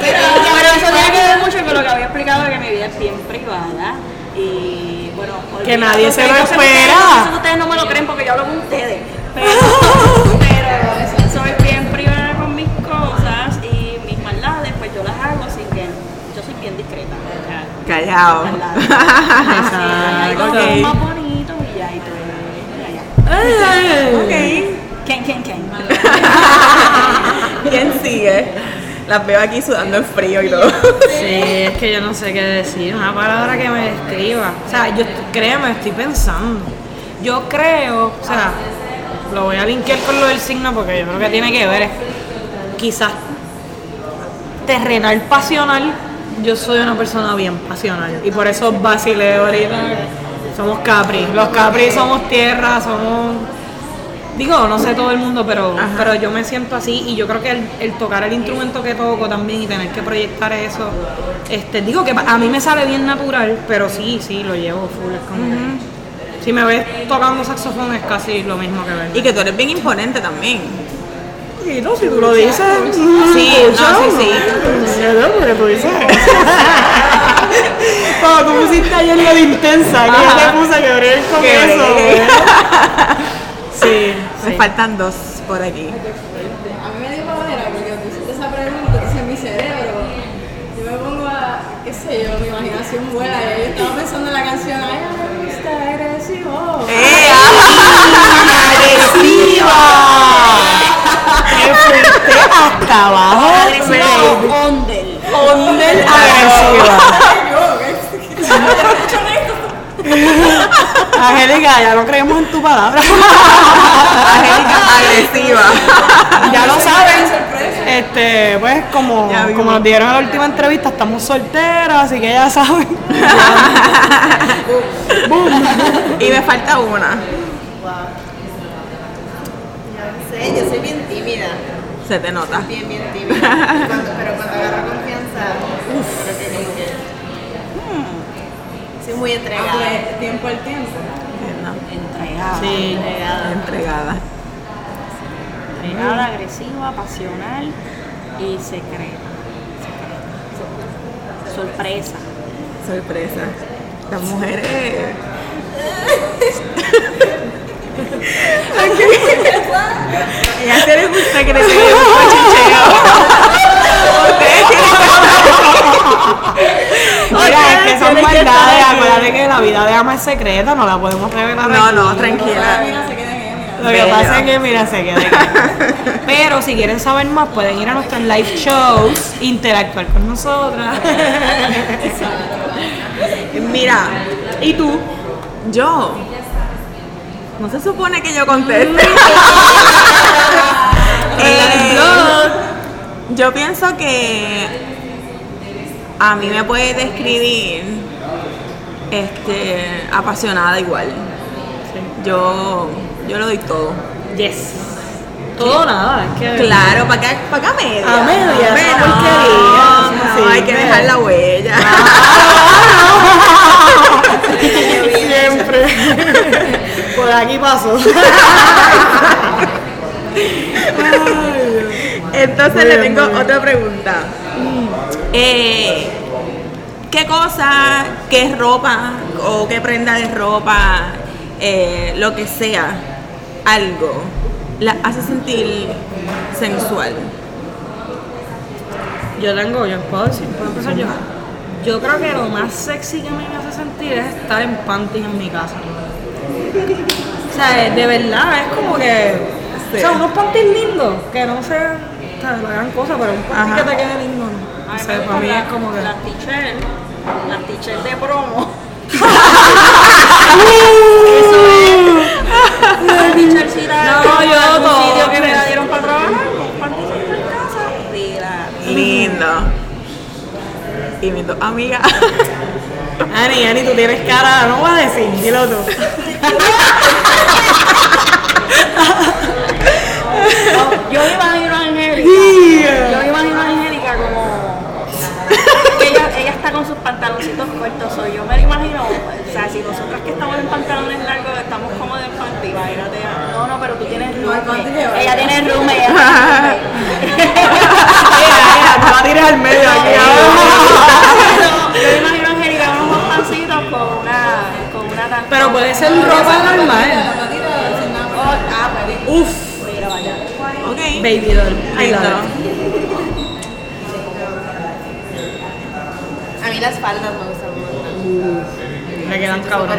Pero eso tiene que ver mucho con lo que había explicado de que mi vida es bien Que nadie se lo espera. ustedes- ustedes no me lo creen porque yo hablo con ustedes. Pero, pero soy bien privada con mis cosas y mis maldades, pues yo las hago, así que yo soy bien discreta. Maldades. (laughs) Exacto. Sí, hay cosas Ok. más bonitos y ya, y. Ok. ¿Quién, quién, quién? (laughs) ¿Quién sigue? Las veo aquí sudando en frío y todo. Sí, (laughs) es que yo no sé qué decir, una palabra que me describa. O sea, yo créeme, estoy pensando. Yo creo, o sea, lo voy a linkear con lo del signo porque yo creo que tiene que ver. Quizás terrenal pasional, yo soy una persona bien pasional. Y por eso vacilé ahorita. Somos Capri. Los Capri somos tierra, somos. Digo, no sé todo el mundo, pero, Ajá. pero yo me siento así y yo creo que el, el tocar el instrumento que toco también y tener que proyectar eso, este, digo que a mí me sale bien natural, pero sí, sí, lo llevo full. Es como que- si me ves tocando saxofón es casi lo mismo que ver. Y que tú eres bien imponente también. Y no, si tú lo dices. Sí, no, sí, sí. Tú dices (laughs) Cuando tú pusiste ayer lo de intensa, que yo te puse a quebrar con eso. ¿Eh? Sí, Me sí. faltan dos por aquí. A mí me dio pavera porque me hiciste esa pregunta, entonces en mi cerebro yo me pongo a, qué sé yo, mi imaginación vuela y yo estaba pensando en la canción, ay, me gusta agresivo. ¡Eh! ¡Qué fuerte hasta abajo! Agresivo o ondel. Ondel agresiva. (laughs) (laughs) Angélica, ya no creemos en tu palabra. Angélica agresiva. ya lo saben. Este, pues como, Ya como nos dieron en la última entrevista, estamos solteras, así que ya saben. Y me falta una. Yo sé, yo soy bien tímida, Se te nota. bien, bien tímida, Cuando- pero cuando agarro confianza, muy entregada. tiempo al tiempo. Entregada. Sí. Entregada. Entregada, agresiva, pasional y secreta. Secreta. Sorpresa. Sorpresa. Las mujeres. (laughs) Ya tienes un secreto y un cochicheo. Ustedes Mira, es maldades, acuérdate que la vida de ama es secreta, no la podemos revelar No, aquí. no, tranquila. Lo que pasa es que, mira, se queda aquí. (laughs) Pero si quieren saber más, pueden ir a nuestros live shows, interactuar con nosotras. Mira, ¿Y tú? yo. No se supone que yo conteste. (laughs) Eh, yo pienso que a mí me puede describir este apasionada igual. Yo yo lo doy todo. Yes. Todo nada, es que. Claro, para acá media. A media, no, porquería, no, sí, hay que dejar la huella. Siempre. Por aquí paso. (laughs) Entonces le tengo otra pregunta. Eh, ¿Qué cosa, qué ropa o qué prenda de ropa, eh, lo que sea, algo, la hace sentir sensual? Yo tengo, yo puedo decir, puedo empezar yo. Yo creo que lo más sexy que a mí me hace sentir es estar en panties en mi casa. O sea, de verdad, es como que. O sea, unos panties lindos, que no sean o sea, la gran cosa, pero un panty Ajá. que te quede lindo. ¿no? O sea, para mí es como que. Las t-shirts, las t-shirts de promo. (laughs) Eso es. Las t-shirtsitas No, de yo algún todo. sitio que me la dieron para trabajar. Compartir en casa. Mira. Lindo. Y mis dos amigas. (laughs) Ani, Ani, tú tienes cara, no voy a decir, dilo tú. (laughs) No, yo con sus pantaloncitos cortos, soy yo me lo imagino, o sea, si nosotras que estamos en pantalones largos estamos como de infantil, imagínate, no, no, pero tú tienes roommate, ella tiene roommate, ella no tires al medio aquí Yo me imagino a unos pancitos con una, con una. Pero puede ser ropa normal. Uf. Baby doll. Mí las faldas me gustan mucho. Me quedan cómodas.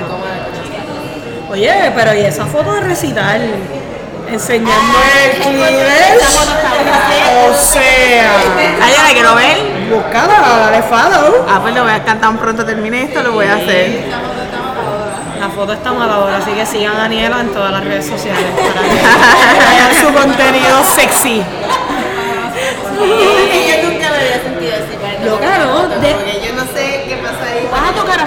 Oye, pero ¿y esa foto de recital? Enseñando el está buena. O sea, Ay, la quiero ver. búscala, dale follow. Ah, pues lo voy a cantar tan pronto termine esto, lo voy a hacer. La foto está matadora, así que sigan a Daniela en todas las redes sociales para que vean su contenido sexy. (laughs) Yo nunca me había sentido así. para Loca, tomar ¿no? fotos, De-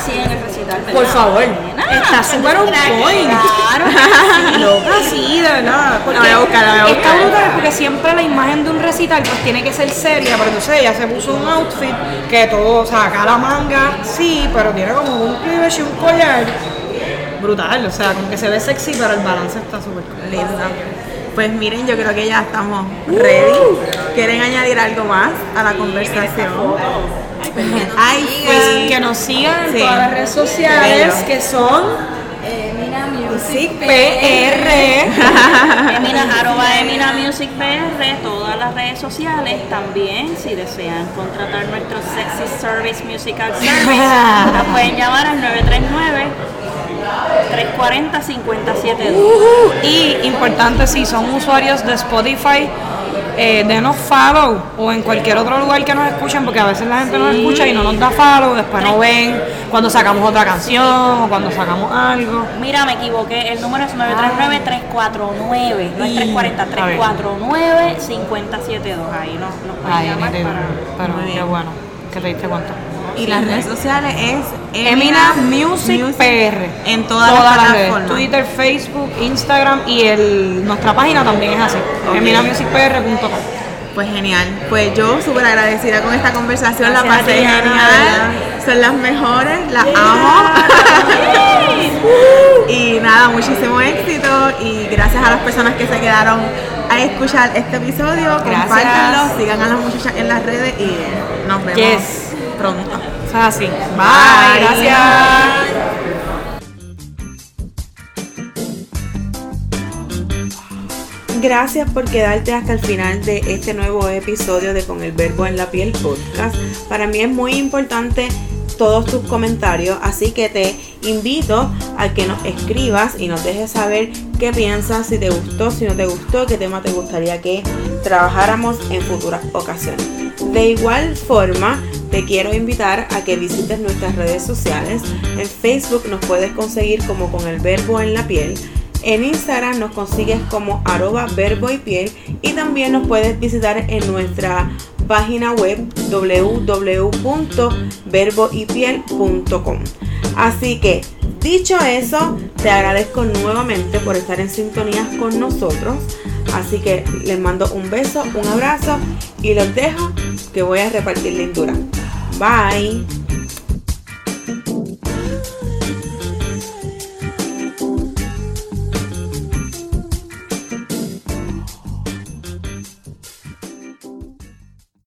así en el recital, ¿verdad? Por favor, Nena, está súper on point. Claro. (laughs) Loca, sí, de verdad. Porque La voy a buscar, la voy a Está brutal porque siempre la imagen de un recital pues tiene que ser seria, pero entonces ella se puso un outfit que todo, o sea, acá la manga, sí, pero tiene como un cleavage y un collar. Brutal, o sea, como que se ve sexy, pero el balance está súper cool. Lindo. Pues miren, yo creo que ya estamos ready. ¿Quieren añadir algo más a la conversación? Ay, Pues que nos sigan en Sí. todas las redes sociales, Bello. que son Eh, Mina Music. PR. Emina, (laughs) arroba Emina Music PR, todas las redes sociales. También, si desean contratar nuestro Sexy Service Musical Service, (laughs) nos pueden llamar al 939-340-572. Y importante, si son usuarios de Spotify, eh, denos follow o en cualquier otro lugar que nos escuchen, porque a veces la gente nos escucha y no nos da follow, después no ven cuando sacamos otra canción o cuando sacamos algo. Mira, me equivoqué. El número es 939-349. No es Y- 340, a ver. 349-5072. Ahí nos, nos pueden llamar para... pero qué bueno que te diste cuenta. Y las redes sociales es Emina Music, PR. En todas, las redes, plataformas. Twitter, Facebook, Instagram y el, nuestra página también es así. Ok. eminamusicpr.com. Pues genial. Pues yo súper agradecida con esta conversación, la Gracias pasé ti, Ana, genial. Son las mejores, las amo. (laughs) (laughs) y nada, muchísimo éxito y gracias a las personas que se quedaron a escuchar este episodio. Compártanlo, sigan a las muchachas en las redes y nos vemos Yes. Pronto. Así. Bye. Gracias. Gracias por quedarte hasta el final de este nuevo episodio de Con el Verbo en la Piel podcast. Para mí es muy importante todos tus comentarios, así que te invito a que nos escribas y nos dejes saber qué piensas, si te gustó, si no te gustó, qué tema te gustaría que trabajáramos en futuras ocasiones. De igual forma, te quiero invitar a que visites nuestras redes sociales. En Facebook nos puedes conseguir como Con el Verbo en la Piel. En Instagram nos consigues como arroba verbo y piel y también nos puedes visitar en nuestra página web www.verboypiel.com. Así que, dicho eso, te agradezco nuevamente por estar en sintonía con nosotros. Así que les mando un beso, un abrazo y los dejo que voy a repartir lindura. Bye.